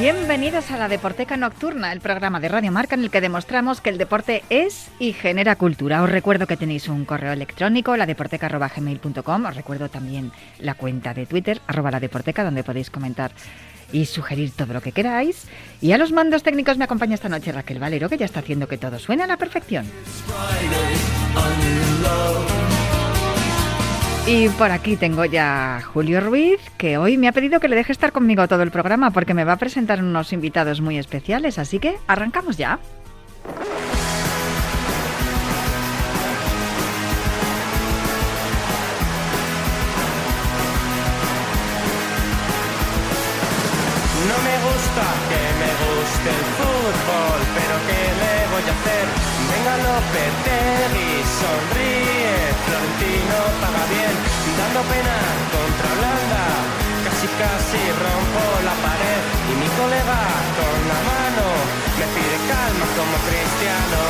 Bienvenidos a la Deporteca Nocturna, el programa de Radio Marca en el que demostramos que el deporte es y genera cultura. Os recuerdo que tenéis un correo electrónico, ladeporteca.gmail.com. Os recuerdo también la cuenta de Twitter, arroba la deporteca, donde podéis comentar y sugerir todo lo que queráis. Y a los mandos técnicos me acompaña esta noche Raquel Valero, que ya está haciendo que todo suene a la perfección. Y por aquí tengo ya Julio Ruiz, que hoy me ha pedido que le deje estar conmigo todo el programa porque me va a presentar unos invitados muy especiales, así que arrancamos ya. No me gusta que me guste el fútbol, pero ¿qué le voy a hacer? Venga Lopetegui, sonríe, dando pena contra Holanda, casi casi rompo la pared y mi colega con la mano. Me pide calma como cristiano.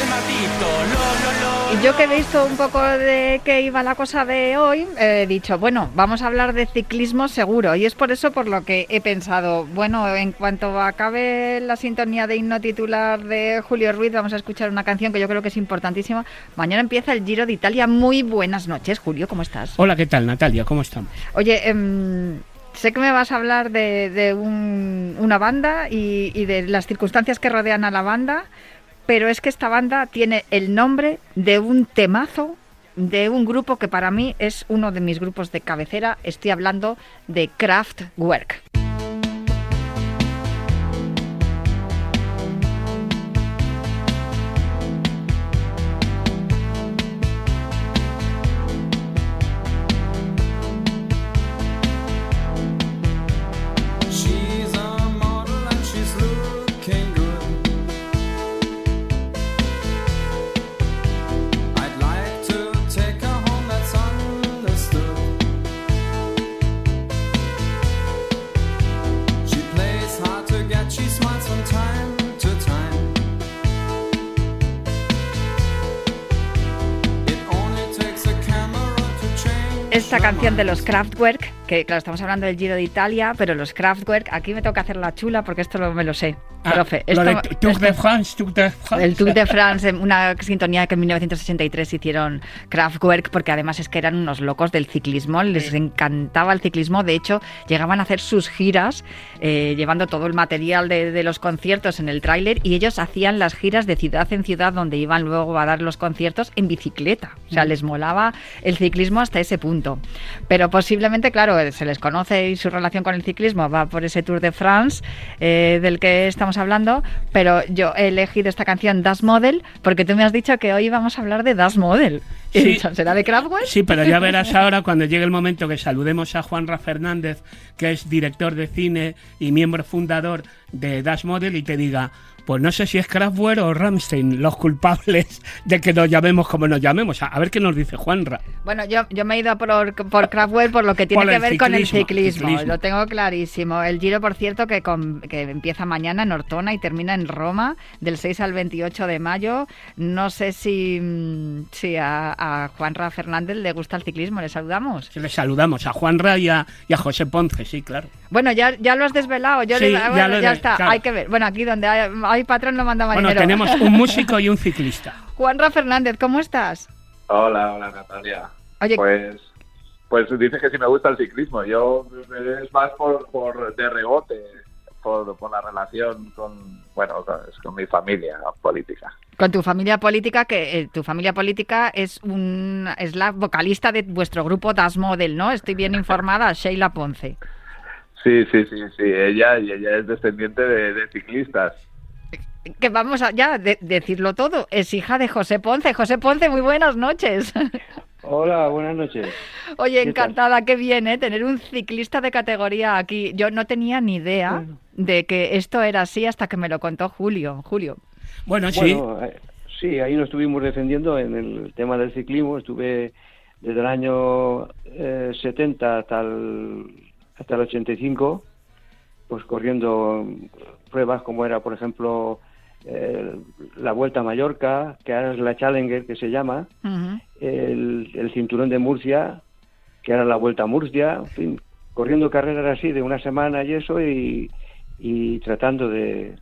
El maldito, lo, lo, lo, yo que he visto un poco de qué iba la cosa de hoy, he dicho, bueno, vamos a hablar de ciclismo seguro. Y es por eso por lo que he pensado, bueno, en cuanto acabe la sintonía de himno titular de Julio Ruiz, vamos a escuchar una canción que yo creo que es importantísima. Mañana empieza el Giro de Italia. Muy buenas noches, Julio, ¿cómo estás? Hola, ¿qué tal, Natalia? ¿Cómo estamos? Oye, em, sé que me vas a hablar de, de un- una banda y, y de las circunstancias que rodean a la banda, pero es que esta banda tiene el nombre de un temazo de un grupo que para mí es uno de mis grupos de cabecera. Estoy hablando de Kraftwerk. Esta canción de los Kraftwerk, que claro, estamos hablando del Giro de Italia, pero los Kraftwerk, aquí me toca hacer la chula porque esto lo, me lo sé. Ah, Profe, lo esto- de Tour de France, Tour de France. El Tour de France, una sintonía que en 1983 hicieron Kraftwerk, porque además es que eran unos locos del ciclismo, les encantaba el ciclismo. De hecho, llegaban a hacer sus giras eh, llevando todo el material de, de los conciertos en el tráiler y ellos hacían las giras de ciudad en ciudad donde iban luego a dar los conciertos en bicicleta. O sea, les molaba el ciclismo hasta ese punto. Pero posiblemente, claro, se les conoce y su relación con el ciclismo va por ese Tour de France eh, del que estamos hablando, pero yo he elegido esta canción Das Model porque tú me has dicho que hoy vamos a hablar de Das Model. Sí. dicho, ¿será de Kraftwerk? Sí, pero ya verás ahora cuando llegue el momento que saludemos a Juanra Fernández, que es director de cine y miembro fundador de Dash Model, y te diga, pues no sé si es Kraftwerk o Ramstein los culpables de que nos llamemos como nos llamemos. A, ver qué nos dice Juanra. Bueno, yo, yo me he ido por, por Kraftwerk por lo que tiene que ver con el ciclismo. Lo tengo clarísimo. El Giro, por cierto, que, con- que empieza mañana en Ortona y termina en Roma del 6 al 28 de mayo. No sé si, si a, a Juanra Fernández le gusta el ciclismo. Le saludamos. Le saludamos a Juanra y a, y a José Ponce, sí, claro. Bueno, ya, ya lo has desvelado. Yo Sí, le- ya bueno, ya está. claro. Hay que ver. Bueno, aquí donde hay, hay patrón no manda Bueno, marinero. tenemos un músico y un ciclista. Juanra Fernández, ¿cómo estás? Hola, hola Natalia. Oye, Pues, pues dices que sí me gusta el ciclismo. Yo es más por, por de rebote, por, por la relación con, bueno, con, con mi familia política. Con tu familia política, que eh, tu familia política es un es la vocalista de vuestro grupo Das Model, ¿no? Estoy bien informada, Sheila Ponce. Sí, sí, sí, sí. Ella y ella es descendiente de, de ciclistas. Que vamos a ya de- decirlo todo, es hija de José Ponce. José Ponce, muy buenas noches. Hola, buenas noches. Oye, encantada, qué bien, ¿eh? Tener un ciclista de categoría aquí. Yo no tenía ni idea de que esto era así hasta que me lo contó Julio. Julio. Bueno, sí. Bueno, eh, sí, ahí nos estuvimos defendiendo en el tema del ciclismo. Estuve desde el año eh, 70 hasta el, hasta el 85, pues corriendo pruebas como era, por ejemplo, eh, la Vuelta a Mallorca, que ahora es la Challenger, que se llama, el, el Cinturón de Murcia, que era la Vuelta a Murcia, en fin, corriendo carreras así de una semana y eso, y, y tratando de,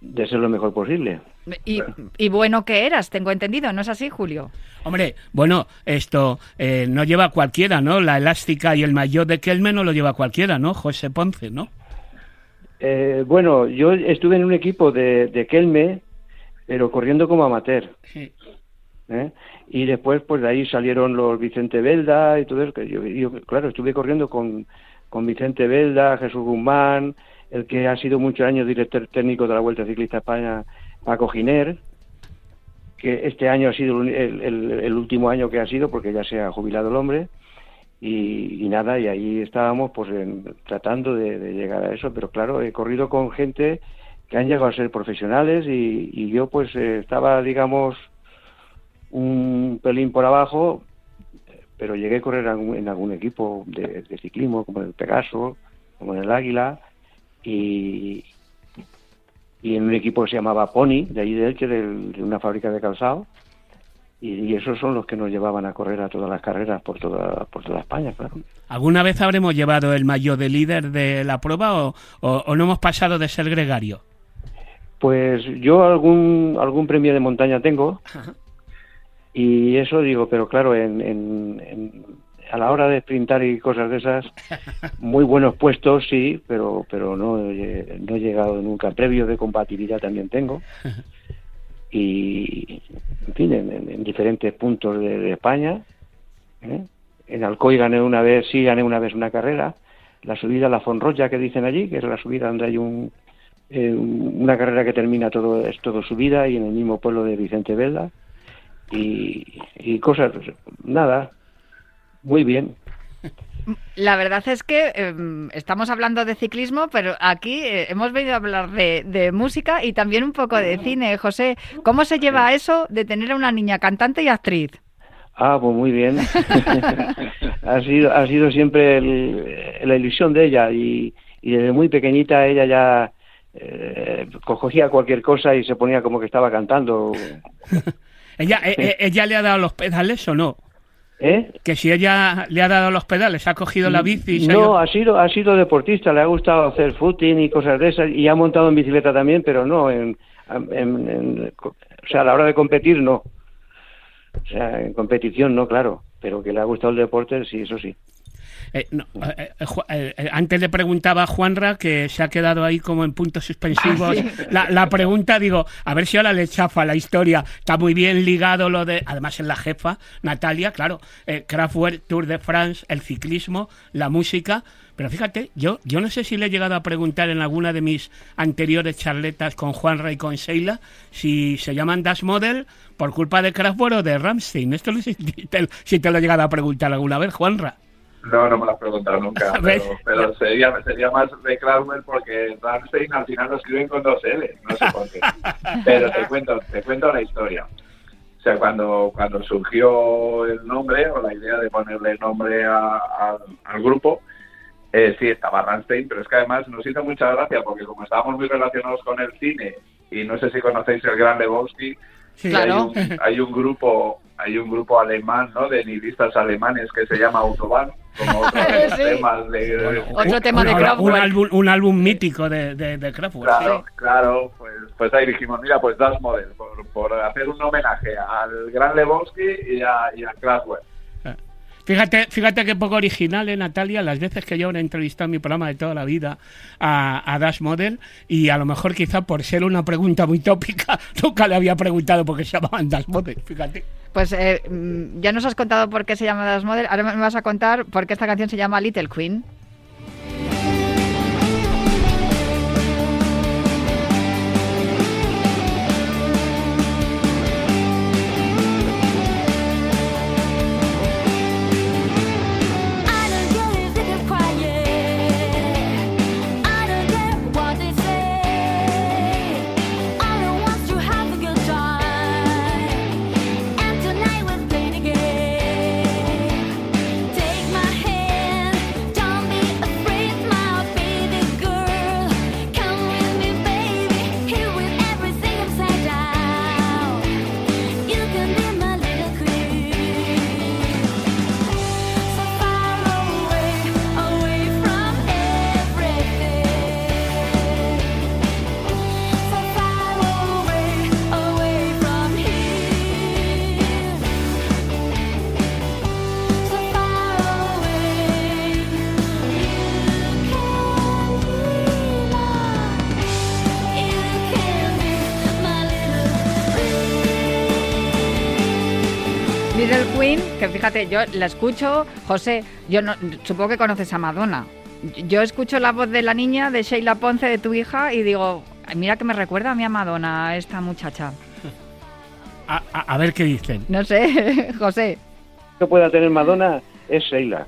de ser lo mejor posible. Y, y bueno que eras, tengo entendido, ¿no es así, Julio? Hombre, bueno, esto eh, no lleva cualquiera, ¿no? La elástica y el maillot de Kelme no lo lleva cualquiera, ¿no? José Ponce, ¿no? Eh, bueno, yo estuve en un equipo de, de Kelme, pero corriendo como amateur. Sí. ¿eh? Y después, pues de ahí salieron los Vicente Belda y todo eso. Que yo, yo, claro, estuve corriendo con, con Vicente Belda, Jesús Guzmán, el que ha sido muchos años director técnico de la Vuelta Ciclista España, Paco Giner, que este año ha sido el, el- el último año que ha sido porque ya se ha jubilado el hombre. Y, y nada, y ahí estábamos pues en- tratando de, de llegar a eso, pero claro, he corrido con gente que han llegado a ser profesionales y, y yo pues eh, estaba, digamos, un pelín por abajo, pero llegué a correr en algún, equipo de, de ciclismo, como en el Pegaso, como en el Águila, y, y en un equipo que se llamaba Pony, de ahí de Elche, del- de una fábrica de calzado, y, y esos son los que nos llevaban a correr a todas las carreras por toda, por toda España, claro. ¿Alguna vez habremos llevado el maillot de líder de la prueba o, o- o no hemos pasado de ser gregario? Pues yo algún algún premio de montaña tengo y eso digo, pero claro, en, en- en- a la hora de sprintar y cosas de esas, muy buenos puestos sí, pero pero no, he- no he llegado nunca. Previo de compatibilidad también tengo y en fin, en, en- en diferentes puntos de, España. ¿eh? En Alcoy gané una vez, sí gané una vez una carrera, la subida a la Fonroya que dicen allí, que es la subida donde hay un eh, una carrera que termina todo es todo subida y en el mismo pueblo de Vicente Velda y, y cosas nada muy bien La verdad es que eh, estamos hablando de ciclismo, pero aquí eh, hemos venido a hablar de, de música y también un poco de cine. José, ¿cómo se lleva eso de tener a una niña cantante y actriz? ah pues muy bien ha sido ha sido siempre el- la ilusión de ella y, y desde muy pequeñita ella ya eh, cogía cualquier cosa y se ponía como que estaba cantando ¿Ella, eh, eh, ¿Ella le ha dado los pedales o no? ¿Eh? Que si ella le ha dado los pedales, ha cogido la bici y se ha No, ido- ha sido, ha sido deportista, le ha gustado hacer footing y cosas de esas, y ha montado en bicicleta también, pero no, en, en- en- o sea, a la hora de competir no. O sea, en competición no, claro, pero que le ha gustado el deporte, sí, eso sí. Eh, no, eh, eh, antes le preguntaba a Juanra que se ha quedado ahí como en puntos suspensivos. la, la pregunta, digo, a ver si ahora le chafa la historia. Está muy bien ligado lo de, además en la jefa, Natalia, claro, Kraftwerk, Tour de France, el ciclismo, la música. Pero fíjate, yo, yo no sé si le he llegado a preguntar en alguna de mis anteriores charletas con Juanra y con Sheila si se llaman Dash Model por culpa de Kraftwerk o de Ramstein. Esto no sé si te, si te lo he llegado a preguntar alguna vez, Juanra. No, no me lo has preguntado nunca, pero, pero sería, sería más de Kraftwerk porque Rammstein al final lo escriben con dos L, no sé por qué. Pero te cuento, te cuento la historia. O sea, cuando, cuando surgió el nombre o la idea de ponerle nombre a- a- al grupo, eh, sí estaba Rammstein, pero es que además nos hizo mucha gracia porque como estábamos muy relacionados con el cine y no sé si conocéis el Gran Lebowski, Sí. Claro. hay, un, hay un grupo hay un grupo alemán no de nihilistas alemanes que se llama Autobahn como otro de los Sí. temas de, Otro tema de un, Kraftwerk. un álbum, un álbum mítico de, de, de Kraftwerk. claro claro pues pues ahí dijimos mira pues Das Model por, por hacer un homenaje al gran Lebowski y a, y a Kraftwerk Fíjate, fíjate qué poco original, ¿eh, Natalia, las veces que yo he entrevistado en mi programa de toda la vida a, a Dash Model y a lo mejor quizá por ser una pregunta muy tópica nunca le había preguntado por qué se llamaban Dash Model, fíjate. Pues eh, mm, ya nos has contado por qué se llama Das Model, ahora me vas a contar por qué esta canción se llama Little Queen. Little Queen, que fíjate, yo la escucho, José, yo no, supongo que conoces a Madonna. Yo escucho la voz de la niña, de Sheila Ponce, de tu hija, y digo, "Ay, mira que me recuerda a mí a Madonna, esta muchacha. A, a- a ver qué dicen. No sé, José. que pueda tener Madonna es Sheila.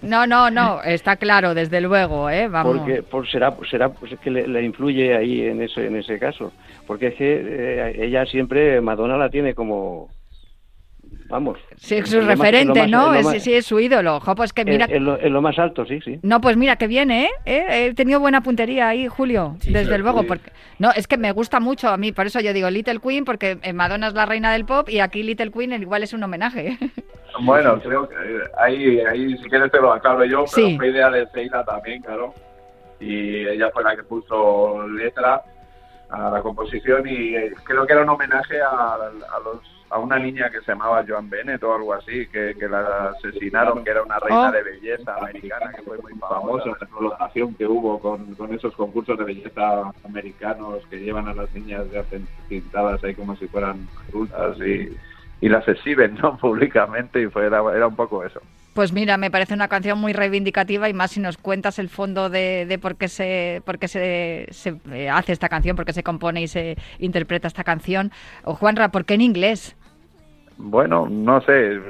No, no, no, está claro, desde luego, ¿eh? Vamos. porque por, será será pues, que le, le influye ahí en ese en ese caso porque es que eh, ella siempre Madonna la tiene como vamos Sí, es su referente, más- ¿no? Es, más- sí, es su ídolo. Jo, pues que en- mira... en lo, en lo más alto sí sí No, pues mira, que viene, ¿eh? ¿Eh? He tenido buena puntería ahí, Julio, Sí, desde luego. sí. Porque, no, es que me gusta mucho a mí, por eso yo digo Little Queen, porque eh, Madonna es la reina del pop y aquí Little Queen igual es un homenaje. Bueno, creo que eh, ahí, ahí si quieres te lo aclaro yo, pero Sí. fue idea de Sheila también, claro. Y ella fue la que puso letra a la composición y eh, creo que era un homenaje a, a los a una niña que se llamaba Joan Bennett o algo así, que, que la asesinaron, que era una reina Oh. de belleza americana, que fue muy famosa, la explotación que hubo con, con esos concursos de belleza americanos que llevan a las niñas pintadas ahí como si fueran adultas y, y las exhiben ¿no? públicamente y fue, era, era un poco eso. Pues mira, me parece una canción muy reivindicativa y más si nos cuentas el fondo de, de por qué se, por qué se, se, eh, hace esta canción, por qué se compone y se interpreta esta canción. O Juanra, ¿por qué en inglés? Bueno, no sé,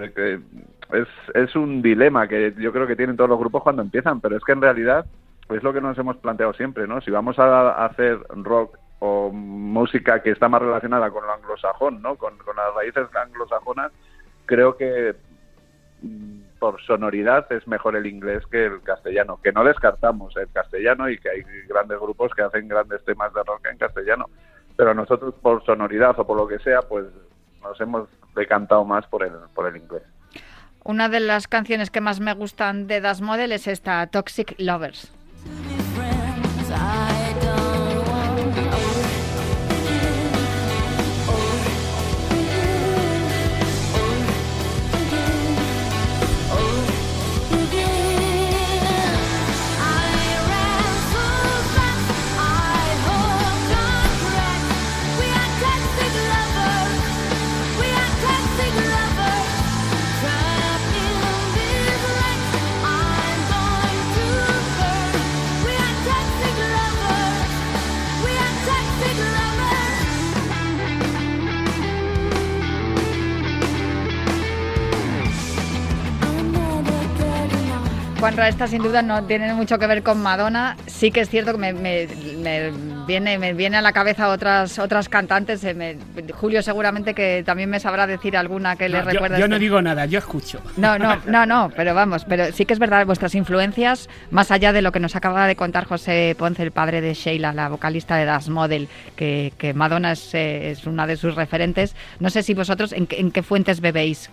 es, es un dilema que yo creo que tienen todos los grupos cuando empiezan, pero es que en realidad es lo que nos hemos planteado siempre, ¿no? Si vamos a hacer rock o música que está más relacionada con lo anglosajón, ¿no? Con, con las raíces anglosajonas, creo que mm, por sonoridad es mejor el inglés que el castellano, que no descartamos el castellano y que hay grandes grupos que hacen grandes temas de rock en castellano, pero nosotros por sonoridad o por lo que sea, pues nos hemos decantado más por el, por el inglés. Una de las canciones que más me gustan de Das Model es esta Toxic Lovers. Juanra, esta sin duda no tiene mucho que ver con Madonna. Sí que es cierto que me, me- me viene, me viene a la cabeza otras otras cantantes. eh, me- Julio seguramente que también me sabrá decir alguna que le No, yo, recuerde. yo este- no digo nada, yo escucho. No, no, no, no, pero vamos, pero sí que es verdad vuestras influencias, más allá de lo que nos acaba de contar José Ponce, el padre de Sheila, la vocalista de Das Model, que, que Madonna es, eh, es una de sus referentes. No sé si vosotros en, qué- en qué fuentes bebéis.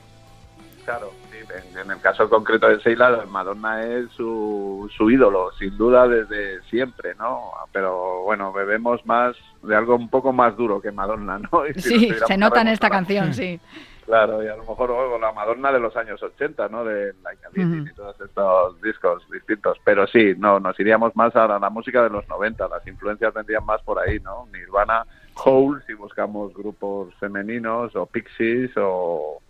Claro, en, el caso concreto de Sheila, Madonna es su, su ídolo, sin duda desde siempre, ¿no? Pero bueno, bebemos más de algo un poco más duro que Madonna, ¿no? Y Sí, se nota en esta canción, sí. Claro, y a lo mejor oh, la Madonna de los años 80, ¿no? De Like a y todos estos discos distintos. Pero sí, no, nos iríamos más a la, la música de los 90, las influencias tendrían más por ahí, ¿no? Nirvana, Hole, si buscamos grupos femeninos, o Pixies, o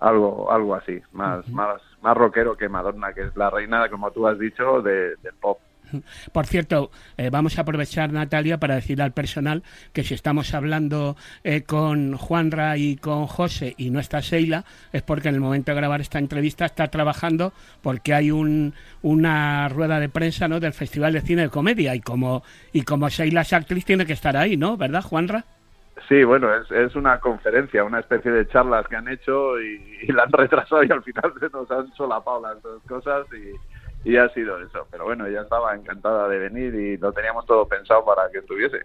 algo algo así, más, más, más rockero que Madonna, que es la reina, como tú has dicho, de- del pop. Por cierto, eh, vamos a aprovechar, Natalia, para decir al personal que si estamos hablando eh, con Juanra y con José y no está Sheila, es porque en el momento de grabar esta entrevista está trabajando porque hay un, una rueda de prensa ¿no? del Festival de Cine de Comedia y como, y como Sheila es actriz tiene que estar ahí, ¿no? ¿Verdad, Juanra? Sí, bueno, es, es una conferencia, una especie de charlas que han hecho y, y la han retrasado y al final se nos han solapado las dos cosas y, y ha sido eso. Pero bueno, ella estaba encantada de venir y lo teníamos todo pensado para que estuviese.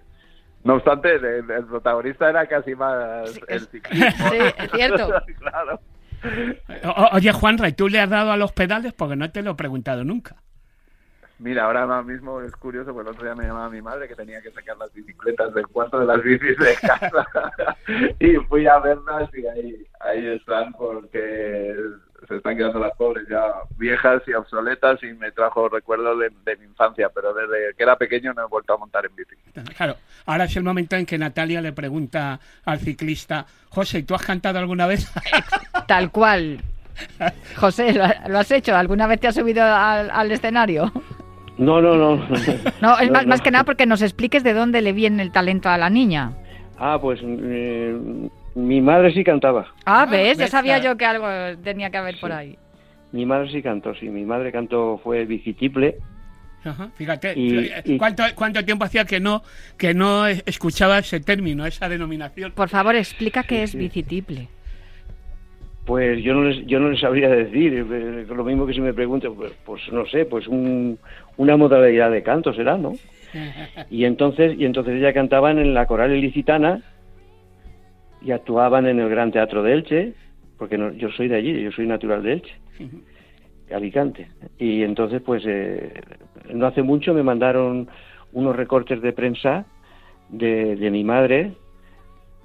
No obstante, el, el protagonista era casi más Sí, el ciclismo. sí, es cierto. claro. O- oye, Juanra, ¿y tú le has dado a los pedales? Porque no te lo he preguntado nunca. Mira, ahora mismo es curioso, porque el otro día me llamaba mi madre que tenía que sacar las bicicletas del cuarto de las bicis de casa y fui a verlas y ahí, ahí están porque se están quedando las pobres ya viejas y obsoletas y me trajo recuerdos de, de mi infancia, pero desde que era pequeño no he vuelto a montar en bici. Claro, ahora es el momento en que Natalia le pregunta al ciclista, José, ¿tú has cantado alguna vez? Tal cual. José, ¿lo, has hecho? ¿Alguna vez te has subido al, al escenario? No, no, no. No, es más, no. más que nada porque nos expliques de dónde le viene el talento a la niña. Ah, pues eh, mi madre sí cantaba. Ah, ¿ves? Ya ves, sabía yo que algo tenía que haber por ahí. Mi madre sí cantó, sí. Mi madre cantó, fue bicitiple. Ajá, Fíjate, Y- eh, y- ¿cuánto, ¿cuánto tiempo hacía que no que no escuchaba ese término, esa denominación? Por favor, explica qué es sí. bicitiple. Pues yo no les, yo no les sabría decir. eh, Lo mismo que si me preguntan, pues, pues no sé, pues un- una modalidad de canto será, ¿no? Y entonces, y entonces ella cantaban en la coral ilicitana y actuaban en el Gran Teatro de Elche, porque no- yo soy de allí, yo soy natural de Elche, Alicante. Y entonces, pues, eh, no hace mucho me mandaron unos recortes de prensa de, de mi madre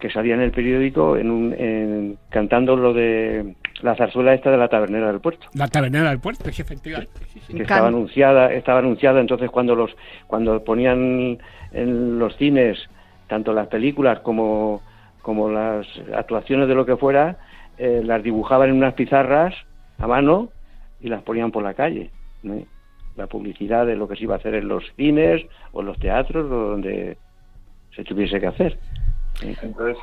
que salía en el periódico en un, en- cantando lo de la zarzuela esta de la tabernera del puerto La tabernera del puerto, sí, efectivamente. sí, sí. que estaba anunciada estaba anunciada entonces cuando los cuando ponían en los cines tanto las películas como como las actuaciones de lo que fuera eh, las dibujaban en unas pizarras a mano y las ponían por la calle ¿no? la publicidad de lo que se iba a hacer en los cines o en los teatros o donde se tuviese que hacer Entonces,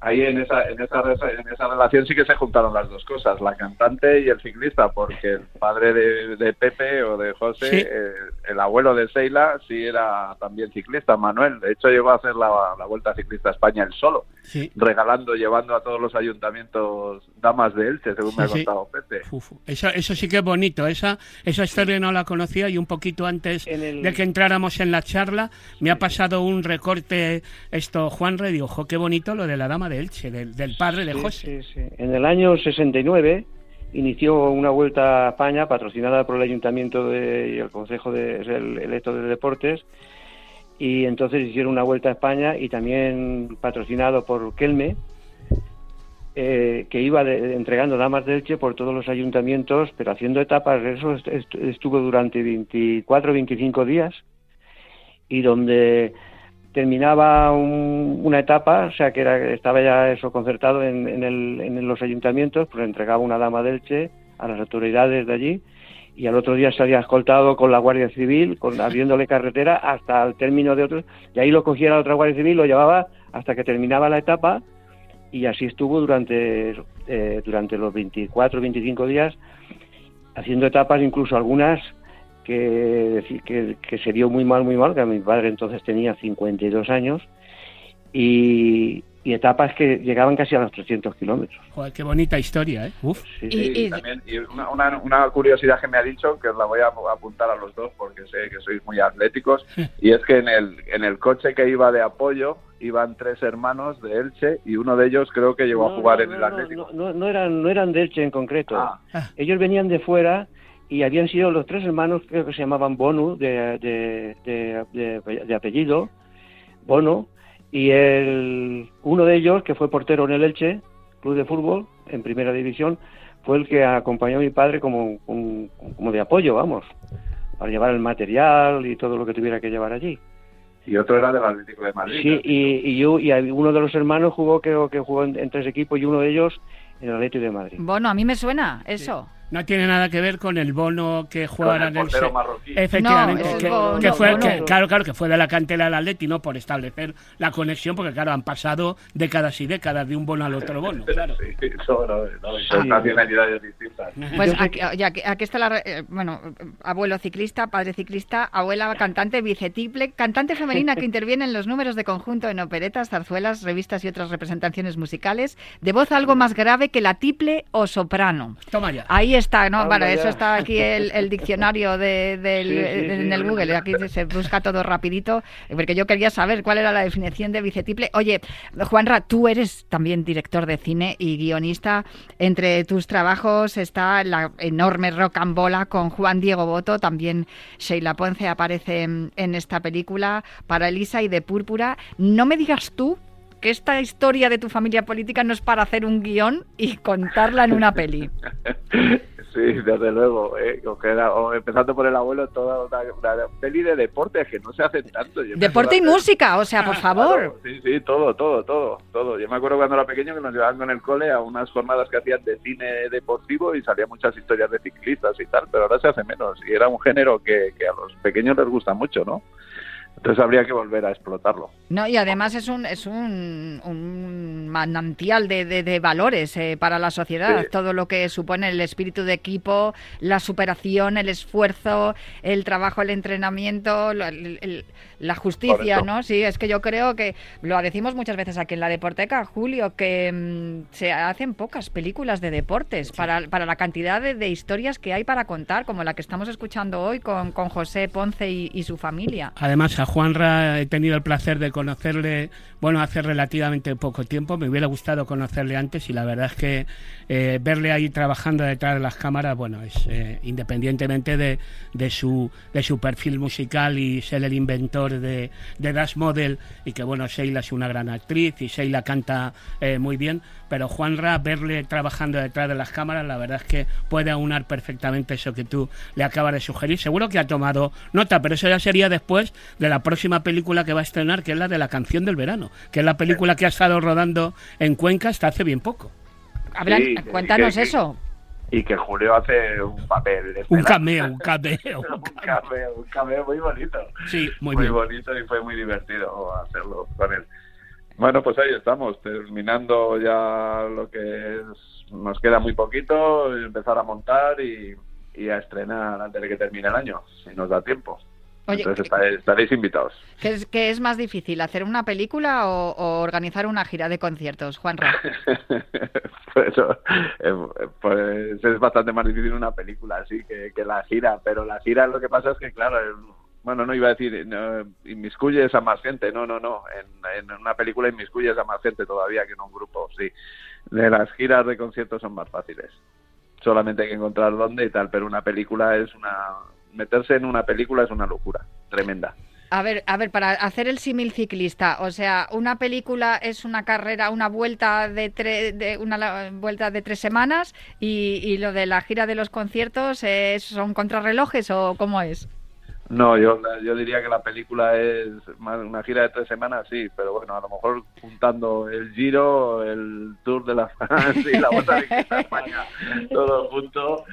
ahí en esa, en esa, en esa relación sí que se juntaron las dos cosas, la cantante y el ciclista, porque el padre de, de Pepe o de José, Sí. eh, el abuelo de Seila, sí era también ciclista, Manuel. De hecho, llegó a hacer la, la Vuelta Ciclista a España él solo, Sí. regalando, llevando a todos los ayuntamientos damas de Elche, según me ha contado Pepe. Uf, eso, eso sí que es bonito. Esa, esa historia no la conocía y un poquito antes el- de que entráramos en la charla me ha pasado un recorte esto Juan Rey. Ojo, qué bonito lo de la dama de Elche, del, del padre de Sí, José. sí, sí. En el año 69 inició una vuelta a España patrocinada por el Ayuntamiento de, y el Consejo de, el electo de Deportes y entonces hicieron una vuelta a España y también patrocinado por Kelme eh, que iba de- entregando damas de Elche por todos los ayuntamientos pero haciendo etapas. Eso est- est- estuvo durante 24 25 días y donde terminaba un- una etapa, o sea que era, estaba ya eso concertado en, en, el- los ayuntamientos, pues entregaba una dama del Che a las autoridades de allí y al otro día salía escoltado con la Guardia Civil, con, abriéndole carretera hasta el término de otro, y ahí lo cogía la otra Guardia Civil, lo llevaba hasta que terminaba la etapa y así estuvo durante, eh, durante los 24, 25 días, haciendo etapas, incluso algunas que, que, que se vio muy mal, muy mal, que mi padre entonces tenía 52 años, y, y etapas que llegaban casi a los 300 kilómetros. Joder, qué bonita historia, ¿eh? Uf. Sí, Y- sí. Y, también, y una, una, una curiosidad que me ha dicho, que os la voy a apuntar a los dos porque sé que sois muy atléticos, y es que en el, en el coche que iba de apoyo iban tres hermanos de Elche y uno de ellos creo que llegó a jugar no, en el no, Atlético. No, no, no eran, no eran de Elche en concreto. Ah, Ellos venían de fuera y habían sido los tres hermanos, creo que se llamaban Bonu, de, de, de, de- de apellido, Bono, y el, uno de ellos, que fue portero en el Elche, club de fútbol, en primera división, fue el que acompañó a mi padre como, como, como de apoyo, vamos, para llevar el material y todo lo que tuviera que llevar allí. y otro era del Atlético de Madrid. Sí, y, y yo y uno de los hermanos jugó, creo que jugó en, en tres equipos y uno de ellos en el Atlético de Madrid. Bueno, a mí me suena eso. No tiene nada que ver con el bono que jugaban el portero marroquí. Efectivamente, No, que, Bono, que fue, Bono. que- claro, claro, que fue de la cantera del Atleti, ¿no? Por establecer la conexión, porque claro, han pasado décadas y décadas de un bono al otro bono, claro. Sí, no, no, son nacionalidades distintas. Pues aquí, ya aquí- aquí está la. re- eh, Bueno, abuelo ciclista, padre ciclista, abuela cantante, bicetiple, cantante femenina que interviene en los números de conjunto en operetas, zarzuelas, revistas y otras representaciones musicales, de voz algo más grave que la tiple o soprano. Toma ya. Ahí está, ¿no? Bueno, ya. eso está aquí el, el diccionario de, del, Sí, sí, en sí. el Google. Aquí se busca todo rapidito, porque yo quería saber cuál era la definición de bicetiple. Oye, Juanra, tú eres también director de cine y guionista. Entre tus trabajos está la enorme rocambola con Juan Diego Boto. También Sheila Ponce aparece en, en esta película para Elisa y de Púrpura. No me digas tú que esta historia de tu familia política no es para hacer un guion y contarla en una peli. Sí, desde luego. eh, o que era- o empezando por el abuelo, toda una, una peli de deportes que no se hacen tanto. Yo Deporte y música, o sea, por favor. Claro, sí, sí, todo, todo, todo, todo. Yo me acuerdo cuando era pequeño que nos llevaban con el cole a unas jornadas que hacían de cine deportivo y salían muchas historias de ciclistas y tal, pero ahora se hace menos. Y era un género que, que a los pequeños les gusta mucho, ¿no? Entonces habría que volver a explotarlo. No, y además es un, es un, un manantial de, de- de valores eh, para la sociedad. Sí. Todo lo que supone el espíritu de equipo, la superación, el esfuerzo, el trabajo, el entrenamiento, la, el- el- la justicia. ¿no? Sí, es que yo creo que lo decimos muchas veces aquí en la Deporteca, Julio, que mm, se hacen pocas películas de deportes para, para la cantidad de, de historias que hay para contar, como la que estamos escuchando hoy con, con José Ponce y- y su familia. Además, a Juanra he tenido el placer de conocerle, bueno, hace relativamente poco tiempo. Me hubiera gustado conocerle antes y la verdad es que eh, verle ahí trabajando detrás de las cámaras, bueno, es eh, independientemente de, de su de su perfil musical y ser el inventor de, de Dash Model y que, bueno, Sheila es una gran actriz y Sheila canta eh, muy bien, pero Juanra, verle trabajando detrás de las cámaras, la verdad es que puede aunar perfectamente eso que tú le acabas de sugerir. Seguro que ha tomado nota, pero eso ya sería después de la próxima película que va a estrenar, que es la de la canción del verano, que es la película que ha estado rodando en Cuenca hasta hace bien poco. Hablan- Sí, que- cuéntanos que- eso. Y que Julio hace un papel. Un cameo, un cameo. un cameo, un cameo muy bonito. Sí, muy, muy bien. bonito y fue muy divertido hacerlo con él. Bueno, pues ahí estamos, terminando ya lo que es, nos queda muy poquito, empezar a montar y, y a estrenar antes de que termine el año, si nos da tiempo. Oye, Entonces estaréis, estaréis invitados. ¿Qué es, qué es más difícil, hacer una película o, o organizar una gira de conciertos, Juanra? pues, eh, pues es bastante más difícil una película así que, que la gira, pero la gira lo que pasa es que, claro, el- bueno, no iba a decir, no, inmiscuyes a más gente, no, no, no, en, en una película inmiscuyes a más gente todavía que en un grupo, sí. De las giras de conciertos son más fáciles, solamente hay que encontrar dónde y tal, pero una película es una, meterse en una película es una locura, tremenda. A ver, a ver, para hacer el símil ciclista, o sea, una película es una carrera, una vuelta de, tre- de una vuelta de tres semanas y, lo de la gira de los conciertos son contrarrelojes o cómo es. No, yo, yo diría que la película es una gira de tres semanas, sí, pero bueno, a lo mejor juntando el Giro, el Tour de la France y la Vuelta de España, todo junto.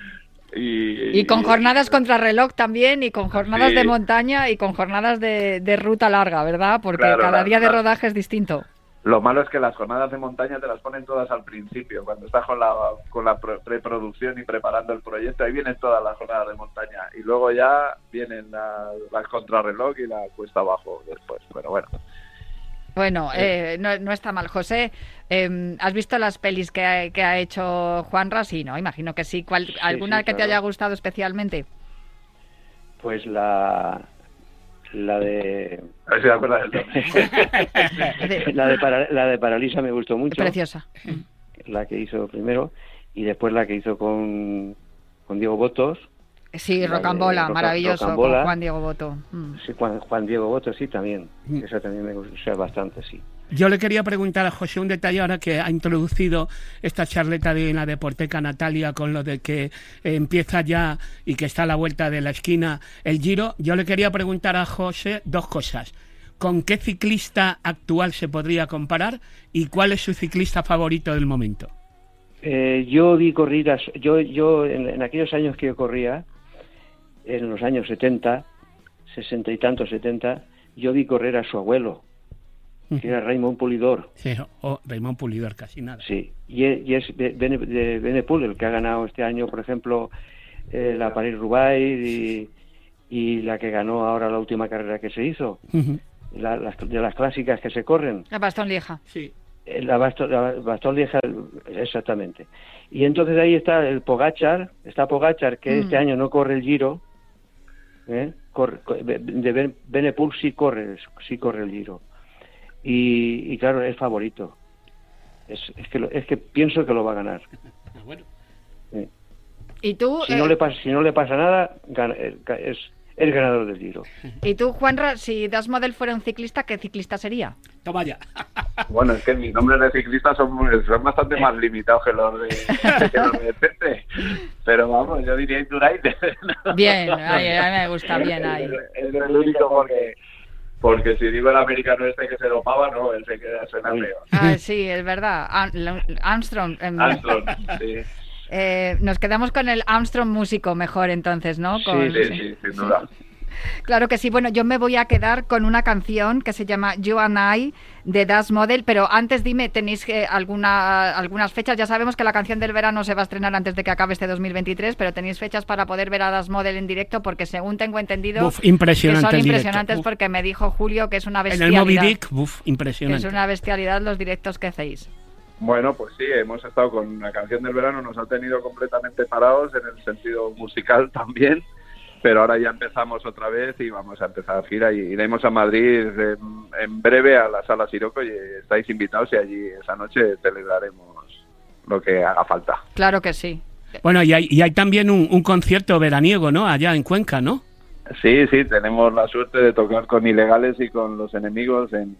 Y, Y con jornadas contrarreloj también, y con jornadas Sí. de montaña y con jornadas de, de ruta larga, ¿verdad? Porque Claro, cada día de rodaje es distinto. Lo malo es que las jornadas de montaña te las ponen todas al principio, cuando estás con la, con la pre- preproducción y preparando el proyecto, ahí vienen todas las jornadas de montaña. Y luego ya vienen la- las contrarreloj y la cuesta abajo después. Pero bueno, Bueno, eh, no, no está mal. José, eh, ¿has visto las pelis que ha, que ha hecho Juanra? Sí, ¿no? Imagino que sí. ¿Cuál- ¿Alguna sí, que te haya gustado especialmente? Pues la, la de a ver si te acuerdas del nombre. la de, para- la de Paralisa me gustó mucho, Preciosa. la que hizo primero, y después la que hizo con, con Diego Botos, Sí, de Rocambola, Roca- maravilloso, Rocambola. con Juan Diego Boto. Mm. sí, Juan, Juan Diego Botos, sí, también, Mm. esa también me gustó bastante, sí. Yo le quería preguntar a José un detalle ahora que ha introducido esta charleta de la Deporteca Natalia con lo de que eh, empieza ya y que está a la vuelta de la esquina el Giro. Yo le quería preguntar a José dos cosas. ¿Con qué ciclista actual se podría comparar y cuál es su ciclista favorito del momento? Eh, yo vi corridas, yo, yo en, en aquellos años que yo corría, en los años 70, 60 y tantos, 70, yo vi correr a su abuelo, que era Raymond Pulidor, Sí, o Raymond Pulidor, casi nada. sí, y es, y es de, Bene- de Benepul, el que ha ganado este año, por ejemplo, eh, la París-Roubaix y, y la que ganó ahora la última carrera que se hizo, la- las, de las clásicas que se corren. La Bastón Lieja. Sí. Eh, La Basto- la Bastón Lieja, exactamente. Y entonces ahí está el Pogachar, está Pogachar que Mm. este año no corre el Giro, ¿eh? Corre- co- de Ben- Benepul sí corre, sí corre el Giro. Y, y claro, es favorito. Es, es que lo- es que pienso que lo va a ganar. Ah, bueno. Sí. ¿Y tú, Si no eh, le pasa, si no le pasa nada, gana- eh, es el ganador del Giro. y tú, Juanra, si Das Model fuera un ciclista, ¿qué ciclista sería? Toma ya. Bueno, es que mis nombres de ciclistas son, son bastante más limitados que los de, que los de Pepe. Pero vamos, yo diría Indurain. Bien, a mí me gusta bien ahí. Es, es el único porque, porque si digo el americano este que se dopaba, no, él se queda suena feo. Ah, sí, es verdad. Armstrong. em, Armstrong, sí. eh, nos quedamos con el Armstrong músico mejor entonces, ¿no? Con- Sí, sí, sin duda. Claro que sí. Bueno, yo me voy a quedar con una canción que se llama You and I de Das Model, pero antes dime, ¿tenéis eh, alguna, algunas fechas? Ya sabemos que la canción del verano se va a estrenar antes de que acabe este 2023, pero ¿tenéis fechas para poder ver a Das Model en directo? Porque según tengo entendido, Buf, impresionante que son directo. impresionantes porque me dijo Julio que es una En el bestialidad. Moby Dick, uf, que impresionante. es una bestialidad los directos que hacéis. Bueno, pues sí, hemos estado con la canción del verano, nos ha tenido completamente parados en el sentido musical también, pero ahora ya empezamos otra vez y vamos a empezar gira y iremos a Madrid en, en breve a la sala Siroco y estáis invitados y allí esa noche celebraremos lo que haga falta. Claro que sí. Bueno, y hay, y hay también un, un concierto veraniego, ¿no? Allá en Cuenca, ¿no? Sí, sí, tenemos la suerte de tocar con ilegales y con los enemigos en,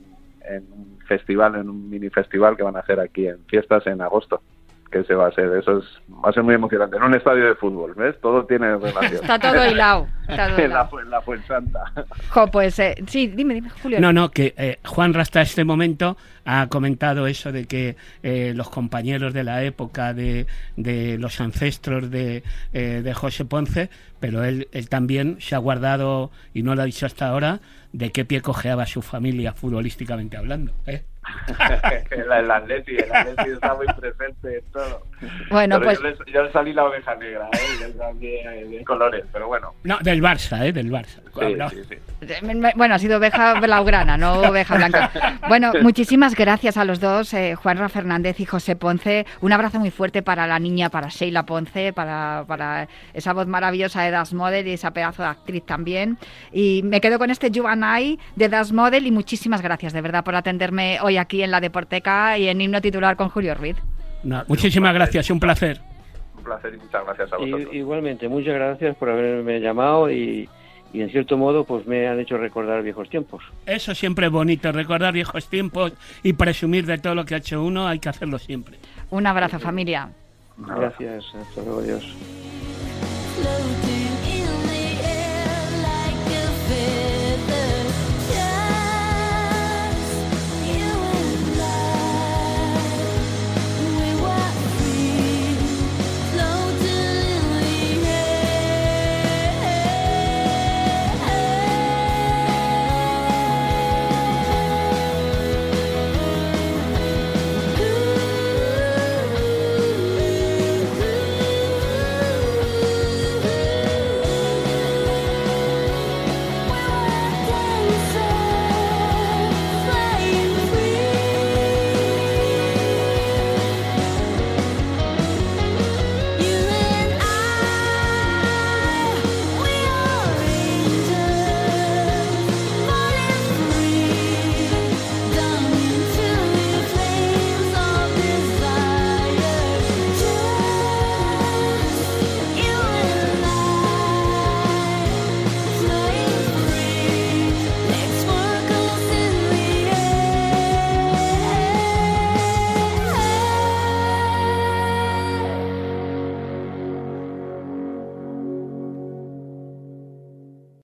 en un festival, en un mini festival que van a hacer aquí en fiestas en agosto. Que se va a hacer, eso es, va a ser muy emocionante. En un estadio de fútbol, ¿ves? Todo tiene relación. Está todo hilado. Está todo en la, Fuensanta. Jo, pues eh, sí, dime, dime, Julio. No, no, que eh, Juan hasta este momento ha comentado eso de que eh, los compañeros de la época de, de los ancestros de, eh, de José Ponce, pero él, él también se ha guardado, y no lo ha dicho hasta ahora, de qué pie cojeaba su familia futbolísticamente hablando. ¿eh? El, el Atleti, el Atleti está muy presente en todo. Bueno, Pero pues yo, les salí la oveja negra, ¿eh? Yo salí eh, de colores, pero bueno. No, del Barça, ¿eh? Del Barça. Sí, No. sí, sí. Eh, Bueno, ha sido oveja blaugrana, no oveja blanca. Bueno, muchísimas gracias a los dos, eh, Juanra Fernández y José Ponce. Un abrazo muy fuerte para la niña, para Sheila Ponce, para, para esa voz maravillosa de Das Model y esa pedazo de actriz también. Y me quedo con este I de Das Model y muchísimas gracias de verdad por atenderme hoy aquí en la Deporteca y en Himno Titular con Julio Ruiz. No, muchísimas gracias, un placer. Un placer y muchas gracias a Y- vosotros. igualmente, muchas gracias por haberme llamado y, y en cierto modo pues me han hecho recordar viejos tiempos. Eso siempre es bonito, recordar viejos tiempos y presumir de todo lo que ha hecho uno, hay que hacerlo siempre. Un abrazo familia. Gracias, hasta luego, adiós.